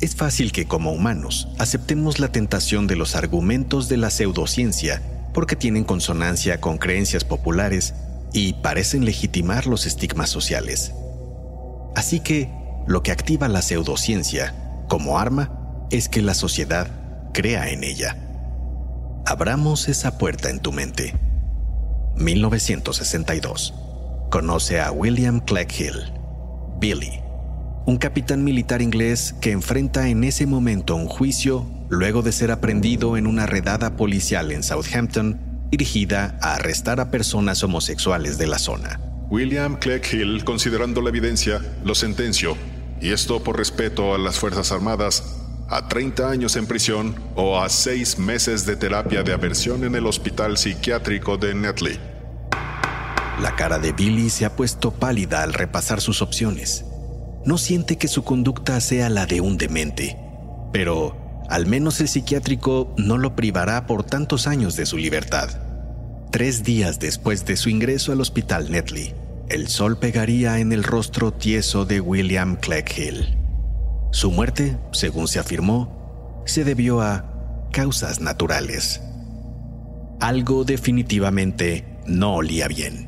Es fácil que como humanos aceptemos la tentación de los argumentos de la pseudociencia porque tienen consonancia con creencias populares y parecen legitimar los estigmas sociales. Así que lo que activa la pseudociencia como arma es que la sociedad crea en ella. Abramos esa puerta en tu mente. 1962. Conoce a William Clegg Hill, Billy un capitán militar inglés que enfrenta en ese momento un juicio luego de ser aprendido en una redada policial en Southampton dirigida a arrestar a personas homosexuales de la zona. William Clegg Hill, considerando la evidencia, lo sentenció, y esto por respeto a las Fuerzas Armadas, a 30 años en prisión o a 6 meses de terapia de aversión en el hospital psiquiátrico de Netley. La cara de Billy se ha puesto pálida al repasar sus opciones no siente que su conducta sea la de un demente, pero al menos el psiquiátrico no lo privará por tantos años de su libertad. Tres días después de su ingreso al hospital Netley, el sol pegaría en el rostro tieso de William Clegg Hill. Su muerte, según se afirmó, se debió a causas naturales. Algo definitivamente no olía bien.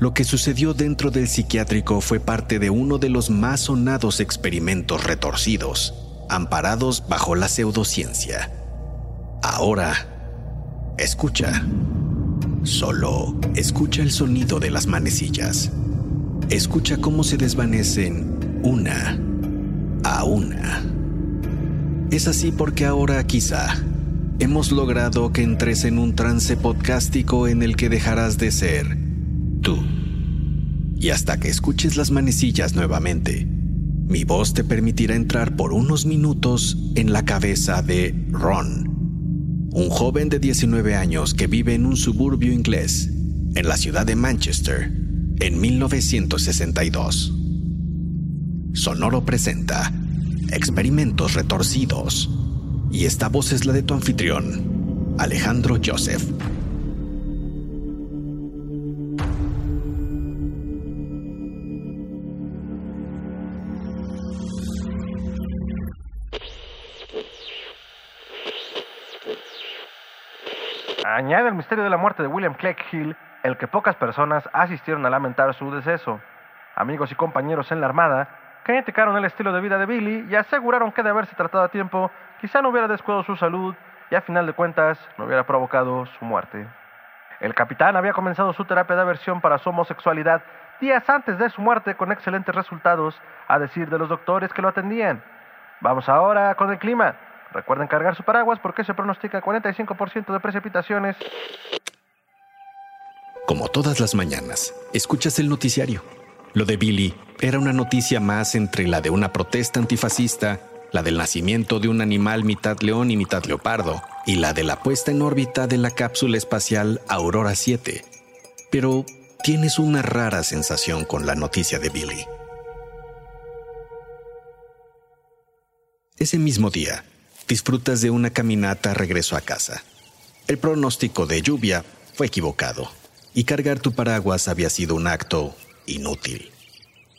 Lo que sucedió dentro del psiquiátrico fue parte de uno de los más sonados experimentos retorcidos, amparados bajo la pseudociencia. Ahora, escucha. Solo escucha el sonido de las manecillas. Escucha cómo se desvanecen una a una. Es así porque ahora quizá hemos logrado que entres en un trance podcástico en el que dejarás de ser tú. Y hasta que escuches las manecillas nuevamente, mi voz te permitirá entrar por unos minutos en la cabeza de Ron, un joven de 19 años que vive en un suburbio inglés, en la ciudad de Manchester, en 1962. Sonoro presenta Experimentos Retorcidos, y esta voz es la de tu anfitrión, Alejandro Joseph. Añade el misterio de la muerte de William Clegg Hill el que pocas personas asistieron a lamentar su deceso. Amigos y compañeros en la Armada criticaron el estilo de vida de Billy y aseguraron que de haberse tratado a tiempo quizá no hubiera descuidado su salud y a final de cuentas no hubiera provocado su muerte. El capitán había comenzado su terapia de aversión para su homosexualidad días antes de su muerte con excelentes resultados, a decir de los doctores que lo atendían. Vamos ahora con el clima. Recuerden cargar su paraguas porque se pronostica 45% de precipitaciones. Como todas las mañanas, escuchas el noticiario. Lo de Billy era una noticia más entre la de una protesta antifascista, la del nacimiento de un animal mitad león y mitad leopardo, y la de la puesta en órbita de la cápsula espacial Aurora 7. Pero tienes una rara sensación con la noticia de Billy. Ese mismo día, disfrutas de una caminata regreso a casa. El pronóstico de lluvia fue equivocado y cargar tu paraguas había sido un acto inútil.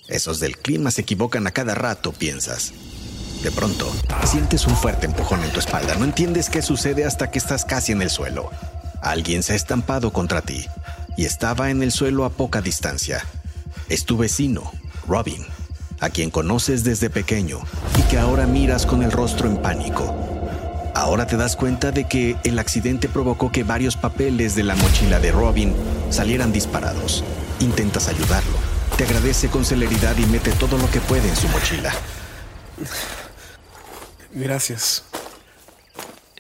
Esos del clima se equivocan a cada rato, piensas. De pronto, sientes un fuerte empujón en tu espalda. No entiendes qué sucede hasta que estás casi en el suelo. Alguien se ha estampado contra ti y estaba en el suelo a poca distancia. Es tu vecino, Robin a quien conoces desde pequeño y que ahora miras con el rostro en pánico. Ahora te das cuenta de que el accidente provocó que varios papeles de la mochila de Robin salieran disparados. Intentas ayudarlo. Te agradece con celeridad y mete todo lo que puede en su mochila. Gracias.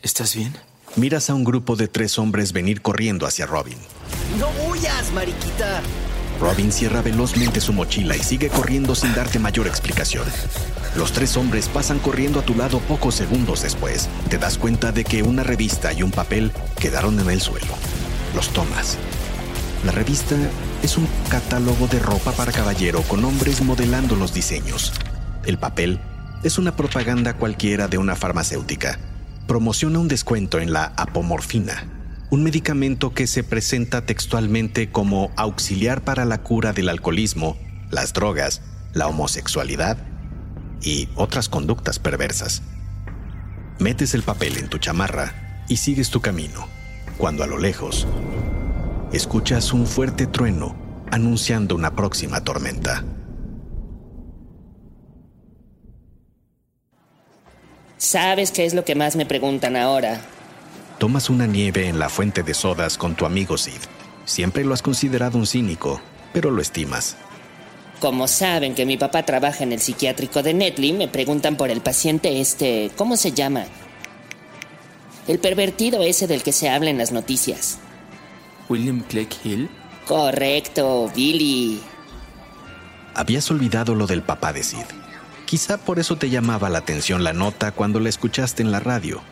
¿Estás bien? Miras a un grupo de tres hombres venir corriendo hacia Robin. ¡No huyas, mariquita! Robin cierra velozmente su mochila y sigue corriendo sin darte mayor explicación. Los tres hombres pasan corriendo a tu lado pocos segundos después. Te das cuenta de que una revista y un papel quedaron en el suelo. Los tomas. La revista es un catálogo de ropa para caballero con hombres modelando los diseños. El papel es una propaganda cualquiera de una farmacéutica. Promociona un descuento en la apomorfina, un medicamento que se presenta textualmente como auxiliar para la cura del alcoholismo, las drogas, la homosexualidad y otras conductas perversas. Metes el papel en tu chamarra y sigues tu camino, cuando a lo lejos escuchas un fuerte trueno anunciando una próxima tormenta. ¿Sabes qué es lo que más me preguntan ahora? Tomas una nieve en la fuente de sodas con tu amigo Sid. Siempre lo has considerado un cínico, pero lo estimas. Como saben que mi papá trabaja en el psiquiátrico de Netley, me preguntan por el paciente este... ¿Cómo se llama? El pervertido ese del que se habla en las noticias. ¿William Clegg Hill? Correcto, Billy. Habías olvidado lo del papá de Sid. Quizá por eso te llamaba la atención la nota cuando la escuchaste en la radio.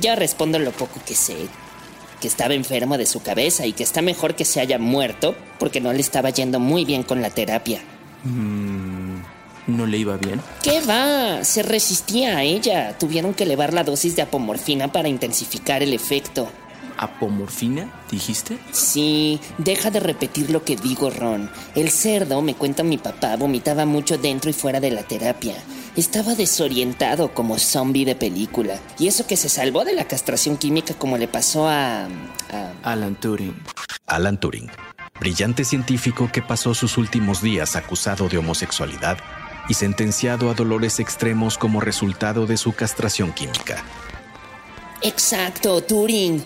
Ya respondo lo poco que sé. Que estaba enfermo de su cabeza y que está mejor que se haya muerto porque no le estaba yendo muy bien con la terapia. Mm, ¿No le iba bien? ¿Qué va? Se resistía a ella. Tuvieron que elevar la dosis de apomorfina para intensificar el efecto. ¿Apomorfina, dijiste? Sí, deja de repetir lo que digo, Ron. El cerdo, me cuenta mi papá, vomitaba mucho dentro y fuera de la terapia. Estaba desorientado como zombie de película. Y eso que se salvó de la castración química como le pasó a... a... Alan Turing. Alan Turing, brillante científico que pasó sus últimos días acusado de homosexualidad y sentenciado a dolores extremos como resultado de su castración química. Exacto, Turing.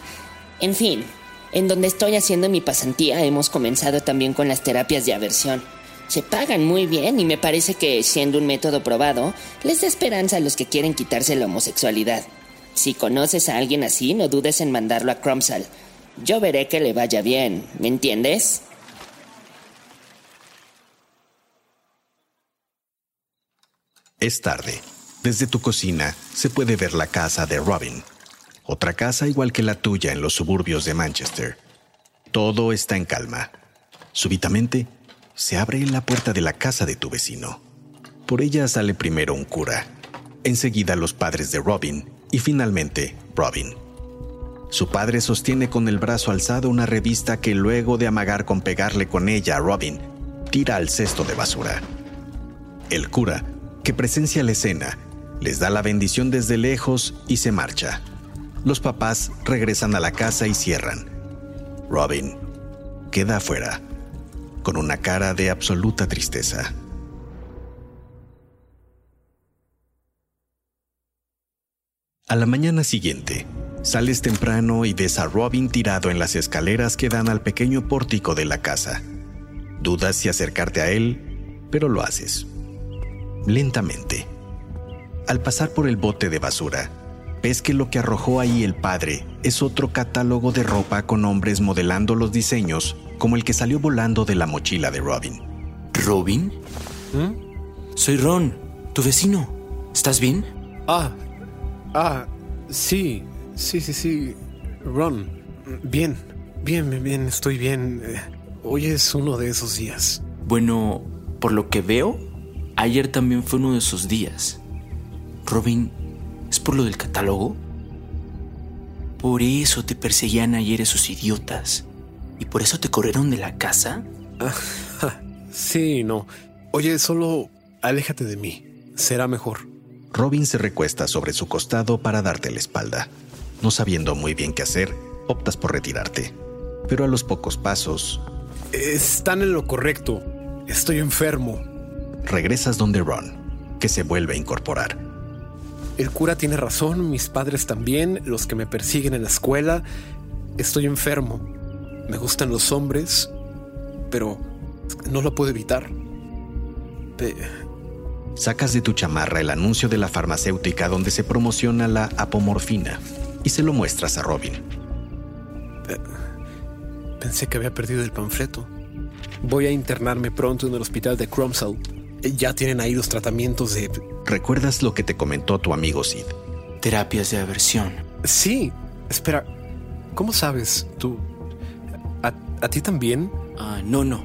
En fin, en donde estoy haciendo mi pasantía hemos comenzado también con las terapias de aversión. Se pagan muy bien y me parece que, siendo un método probado, les da esperanza a los que quieren quitarse la homosexualidad. Si conoces a alguien así, no dudes en mandarlo a Cromsal. Yo veré que le vaya bien, ¿me entiendes? Es tarde. Desde tu cocina se puede ver la casa de Robin, otra casa igual que la tuya en los suburbios de Manchester. Todo está en calma. Súbitamente, se abre la puerta de la casa de tu vecino. Por ella sale primero un cura, enseguida los padres de Robin y finalmente Robin. Su padre sostiene con el brazo alzado una revista que luego de amagar con pegarle con ella a Robin, tira al cesto de basura. El cura, que presencia la escena, les da la bendición desde lejos y se marcha. Los papás regresan a la casa y cierran. Robin queda afuera, con una cara de absoluta tristeza. A la mañana siguiente, sales temprano y ves a Robin tirado en las escaleras que dan al pequeño pórtico de la casa. Dudas si acercarte a él, pero lo haces. Lentamente. Al pasar por el bote de basura, ves que lo que arrojó ahí el padre es otro catálogo de ropa con hombres modelando los diseños, como el que salió volando de la mochila de Robin. ¿Robin? Soy Ron, tu vecino. ¿Estás bien? Ah, ah, sí, sí, sí, sí. Ron, bien, bien, bien, bien, estoy bien. Eh, Hoy es uno de esos días. Bueno, por lo que veo, ayer también fue uno de esos días. Robin, ¿es por lo del catálogo? Por eso te perseguían ayer esos idiotas. ¿Y por eso te corrieron de la casa? Sí, no. Oye, solo aléjate de mí. Será mejor. Robin se recuesta sobre su costado para darte la espalda. No sabiendo muy bien qué hacer, optas por retirarte. Pero a los pocos pasos, Están en lo correcto. Estoy enfermo. regresas donde Ron, que se vuelve a incorporar. el cura tiene razón, mis padres también, los que me persiguen en la escuela. Estoy enfermo. Me gustan los hombres, pero no lo puedo evitar. Sacas de tu chamarra el anuncio de la farmacéutica donde se promociona la apomorfina y se lo muestras a Robin. Pensé que había perdido el panfleto. Voy a internarme pronto en el hospital de Cromsall. Ya tienen ahí los tratamientos de... ¿Recuerdas lo que te comentó tu amigo Sid? Terapias de aversión. Sí. Espera, ¿cómo sabes? ¿Tú... ¿A, ti también? Ah, no, no.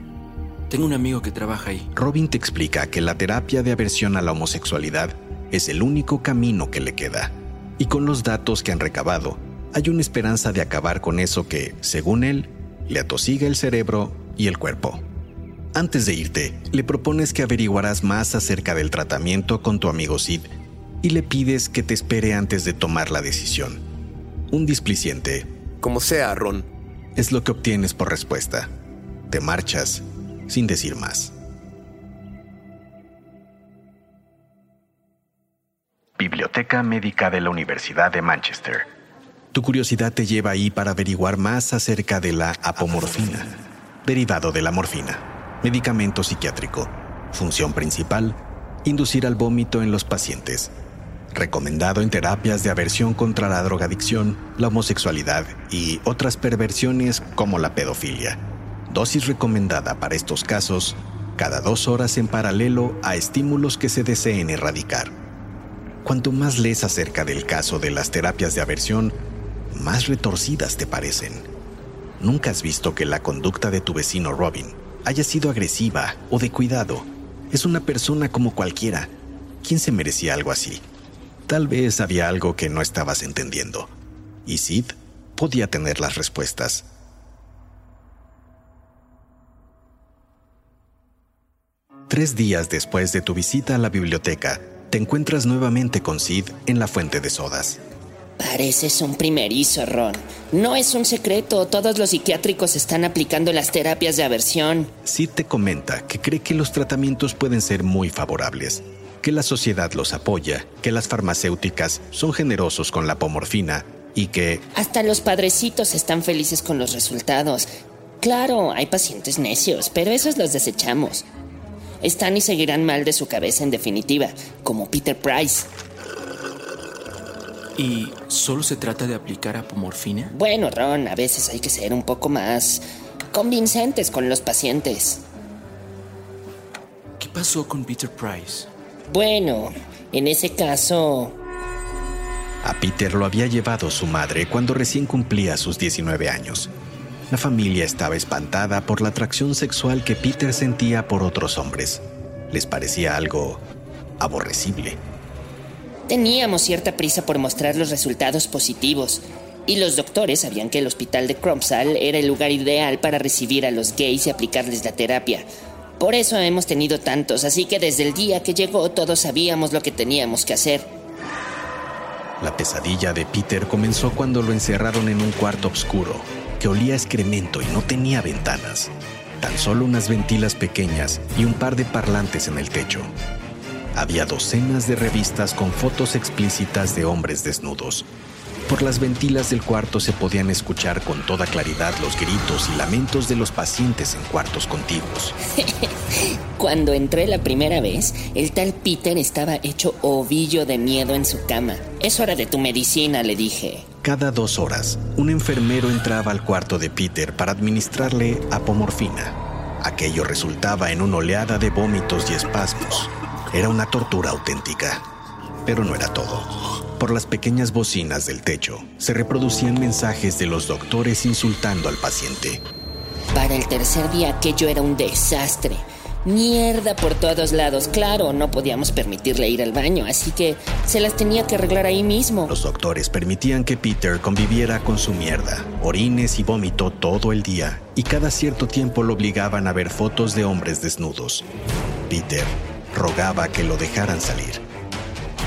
Tengo un amigo que trabaja ahí. Robin te explica que la terapia de aversión a la homosexualidad es el único camino que le queda. Y con los datos que han recabado, hay una esperanza de acabar con eso que, según él, le atosiga el cerebro y el cuerpo. Antes de irte, le propones que averiguarás más acerca del tratamiento con tu amigo Sid y le pides que te espere antes de tomar la decisión. Un displiciente. Como sea, Ron. Es lo que obtienes por respuesta. Te marchas sin decir más. Biblioteca Médica de la Universidad de Manchester. Tu curiosidad te lleva ahí para averiguar más acerca de la apomorfina, derivado de la morfina, medicamento psiquiátrico. Función principal, inducir al vómito en los pacientes. Recomendado en terapias de aversión contra la drogadicción, la homosexualidad y otras perversiones como la pedofilia Dosis recomendada para estos casos, cada dos horas en paralelo a estímulos que se deseen erradicar. Cuanto más lees acerca del caso de las terapias de aversión, más retorcidas te parecen. Nunca has visto que la conducta de tu vecino Robin haya sido agresiva o de cuidado. Es una persona como cualquiera. ¿Quién se merecía algo así? Tal vez había algo que no estabas entendiendo. Y Sid podía tener las respuestas. Tres días después de tu visita a la biblioteca, te encuentras nuevamente con Sid en la fuente de sodas. Pareces un primerizo, Ron. No es un secreto, todos los psiquiátricos están aplicando las terapias de aversión. Sid te comenta que cree que los tratamientos pueden ser muy favorables, que la sociedad los apoya, que las farmacéuticas son generosos con la pomorfina y que... Hasta los padrecitos están felices con los resultados. Claro, hay pacientes necios, pero esos los desechamos están y seguirán mal de su cabeza en definitiva, como Peter Price. ¿Y solo se trata de aplicar apomorfina? Bueno, Ron, a veces hay que ser un poco más convincentes con los pacientes. ¿Qué pasó con Peter Price? Bueno, en ese caso... A Peter lo había llevado su madre cuando recién cumplía sus 19 años. La familia estaba espantada por la atracción sexual que Peter sentía por otros hombres. Les parecía algo aborrecible. Teníamos cierta prisa por mostrar los resultados positivos, y los doctores sabían que el hospital de Crumpsall era el lugar ideal para recibir a los gays y aplicarles la terapia. Por eso hemos tenido tantos, así que desde el día que llegó todos sabíamos lo que teníamos que hacer. La pesadilla de Peter comenzó cuando lo encerraron en un cuarto oscuro, que olía a excremento y no tenía ventanas. Tan solo unas ventilas pequeñas y un par de parlantes en el techo. Había docenas de revistas con fotos explícitas de hombres desnudos. Por las ventilas del cuarto se podían escuchar con toda claridad los gritos y lamentos de los pacientes en cuartos contiguos. Cuando entré la primera vez, el tal Peter estaba hecho ovillo de miedo en su cama. Es hora de tu medicina, le dije. Cada dos horas, un enfermero entraba al cuarto de Peter para administrarle apomorfina. Aquello resultaba en una oleada de vómitos y espasmos. Era una tortura auténtica. Pero no era todo. Por las pequeñas bocinas del techo se reproducían mensajes de los doctores insultando al paciente. Para el tercer día aquello era un desastre. Mierda por todos lados. Claro, no podíamos permitirle ir al baño, así que se las tenía que arreglar ahí mismo. Los doctores permitían que Peter conviviera con su mierda, orines y vómito todo el día, y cada cierto tiempo lo obligaban a ver fotos de hombres desnudos. Peter rogaba que lo dejaran salir.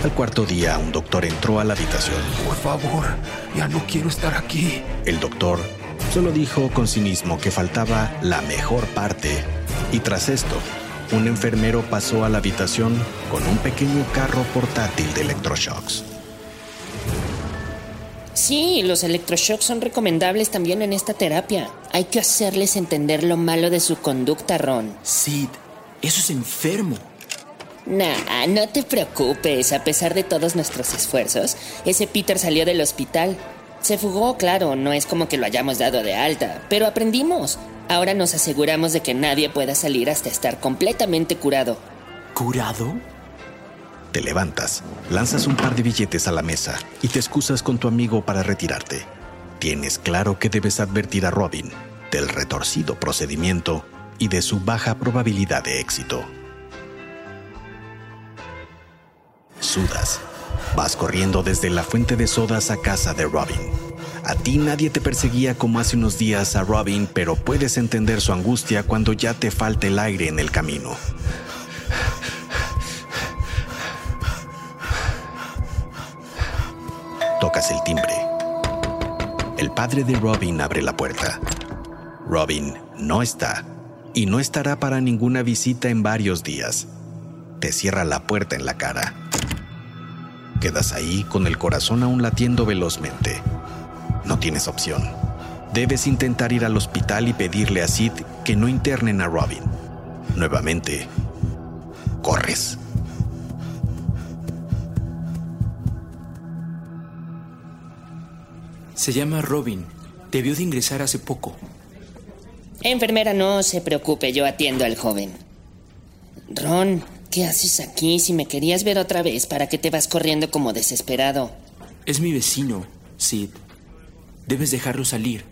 Al cuarto día, un doctor entró a la habitación. Por favor, ya no quiero estar aquí. El doctor solo dijo con cinismo que faltaba la mejor parte y tras esto, un enfermero pasó a la habitación con un pequeño carro portátil de electroshocks. Sí, los electroshocks son recomendables también en esta terapia. Hay que hacerles entender lo malo de su conducta, Ron. Sid, eso es enfermo. Nah, no te preocupes. A pesar de todos nuestros esfuerzos, ese Peter salió del hospital. Se fugó, claro, no es como que lo hayamos dado de alta, pero aprendimos. Ahora nos aseguramos de que nadie pueda salir hasta estar completamente curado. ¿Curado? Te levantas, lanzas un par de billetes a la mesa y te excusas con tu amigo para retirarte. Tienes claro que debes advertir a Robin del retorcido procedimiento y de su baja probabilidad de éxito. Vas corriendo desde la fuente de sodas a casa de Robin. A ti nadie te perseguía como hace unos días a Robin, pero puedes entender su angustia cuando ya te falta el aire en el camino. Tocas el timbre. El padre de Robin abre la puerta. Robin no está y no estará para ninguna visita en varios días. Te cierra la puerta en la cara. Quedas ahí con el corazón aún latiendo velozmente. No tienes opción. Debes intentar ir al hospital y pedirle a Sid que no internen a Robin. Nuevamente, corres. Se llama Robin. Debió de ingresar hace poco. Enfermera, no se preocupe, yo atiendo al joven. Ron, ¿qué haces aquí? Si me querías ver otra vez, ¿para qué te vas corriendo como desesperado? Es mi vecino, Sid. Debes dejarlo salir.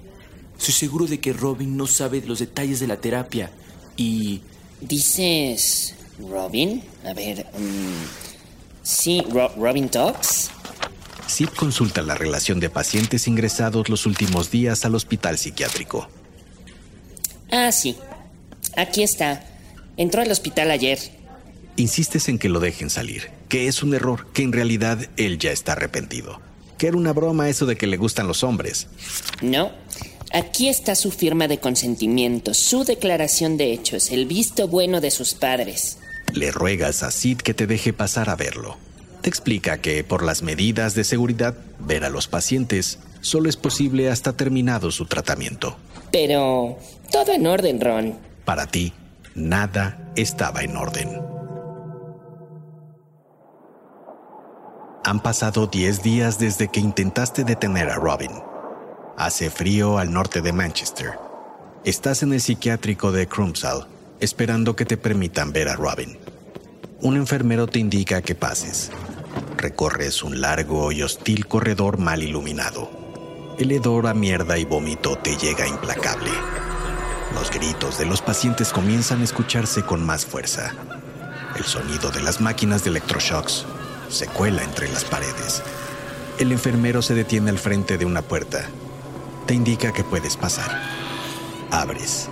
Soy seguro de que Robin no sabe los detalles de la terapia y... ¿Dices Robin? A ver... mm, sí, Ro- Robin Talks. Sid consulta la relación de pacientes ingresados los últimos días al hospital psiquiátrico. Ah, sí. Aquí está. Entró al hospital ayer. Insistes en que lo dejen salir, que es un error, que en realidad él ya está arrepentido, que era una broma eso de que le gustan los hombres. No. Aquí está su firma de consentimiento, su declaración de hechos, el visto bueno de sus padres. Le ruegas a Sid que te deje pasar a verlo. Te explica que por las medidas de seguridad, ver a los pacientes solo es posible hasta terminado su tratamiento. Pero todo en orden, Ron. Para ti, nada estaba en orden. Han pasado 10 días desde que intentaste detener a Robin. Hace frío al norte de Manchester. Estás en el psiquiátrico de Crumpsall, esperando que te permitan ver a Robin. Un enfermero te indica que pases. Recorres un largo y hostil corredor mal iluminado. El hedor a mierda y vómito te llega implacable. Los gritos de los pacientes comienzan a escucharse con más fuerza. El sonido de las máquinas de electroshocks se cuela entre las paredes. El enfermero se detiene al frente de una puerta. Te indica que puedes pasar. Abres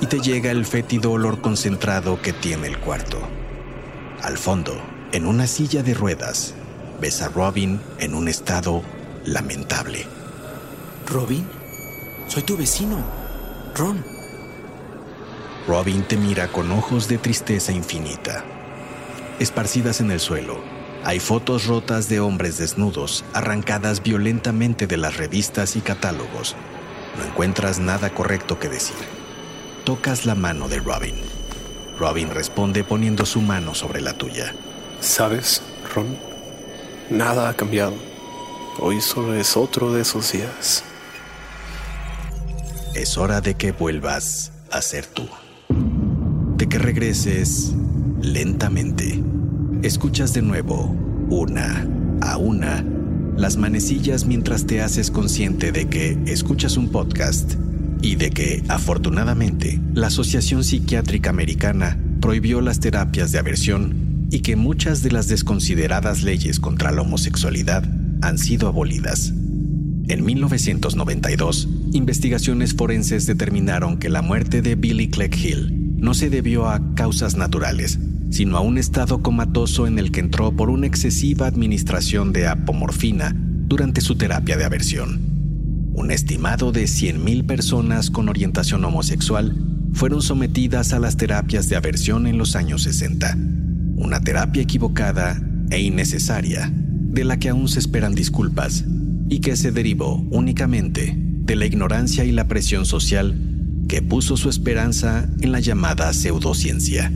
y te llega el fétido olor concentrado que tiene el cuarto. Al fondo, en una silla de ruedas, ves a Robin en un estado lamentable. ¿Robin? Soy tu vecino. Ron. Robin te mira con ojos de tristeza infinita. Esparcidas en el suelo, hay fotos rotas de hombres desnudos, arrancadas violentamente de las revistas y catálogos. No encuentras nada correcto que decir. Tocas la mano de Robin. Robin responde poniendo su mano sobre la tuya. ¿Sabes, Ron? Nada ha cambiado. Hoy solo es otro de esos días. Es hora de que vuelvas a ser tú. De que regreses lentamente. Escuchas de nuevo, una a una, las manecillas mientras te haces consciente de que escuchas un podcast y de que, afortunadamente, la Asociación Psiquiátrica Americana prohibió las terapias de aversión y que muchas de las desconsideradas leyes contra la homosexualidad han sido abolidas. En 1992, investigaciones forenses determinaron que la muerte de Billy Clegg Hill no se debió a causas naturales, sino a un estado comatoso en el que entró por una excesiva administración de apomorfina durante su terapia de aversión. Un estimado de 100.000 personas con orientación homosexual fueron sometidas a las terapias de aversión en los años 60, una terapia equivocada e innecesaria, de la que aún se esperan disculpas y que se derivó únicamente de la ignorancia y la presión social que puso su esperanza en la llamada pseudociencia.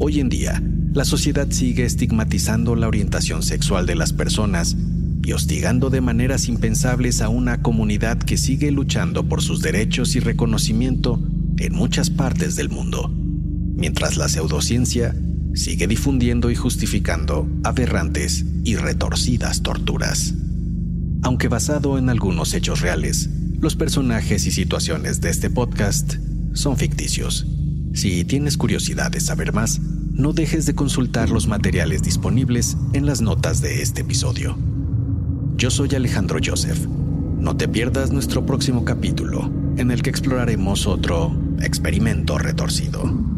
Hoy en día, la sociedad sigue estigmatizando la orientación sexual de las personas y hostigando de maneras impensables a una comunidad que sigue luchando por sus derechos y reconocimiento en muchas partes del mundo, mientras la pseudociencia sigue difundiendo y justificando aberrantes y retorcidas torturas. Aunque basado en algunos hechos reales, los personajes y situaciones de este podcast son ficticios. Si tienes curiosidad de saber más, no dejes de consultar los materiales disponibles en las notas de este episodio. Yo soy Alejandro Joseph. No te pierdas nuestro próximo capítulo, en el que exploraremos otro experimento retorcido.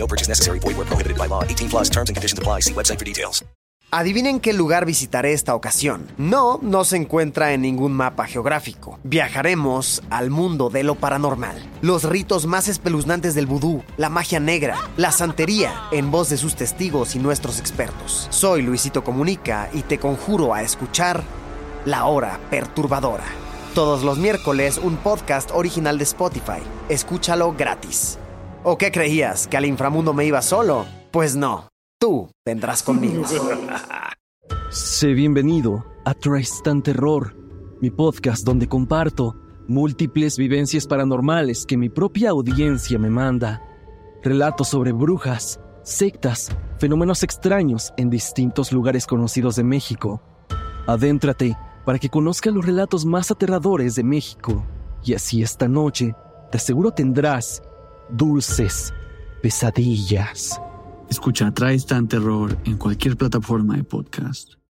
No purchase necessary. Void where prohibited by law. 18 plus terms and conditions apply. See website for details. Adivinen qué lugar visitaré esta ocasión. No, no se encuentra en ningún mapa geográfico. Viajaremos al mundo de lo paranormal. Los ritos más espeluznantes del vudú, la magia negra, la santería, en voz de sus testigos y nuestros expertos. Soy Luisito Comunica y te conjuro a escuchar La Hora Perturbadora. Todos los miércoles un podcast original de Spotify. Escúchalo gratis. ¿O qué creías? ¿Que al inframundo me iba solo? Pues no. Tú vendrás conmigo. Sé bienvenido a Tristan Terror, mi podcast donde comparto múltiples vivencias paranormales que mi propia audiencia me manda. Relatos sobre brujas, sectas, fenómenos extraños en distintos lugares conocidos de México. Adéntrate para que conozcas los relatos más aterradores de México. Y así esta noche, te aseguro tendrás dulces pesadillas. Escucha Tristan Terror en cualquier plataforma de podcast.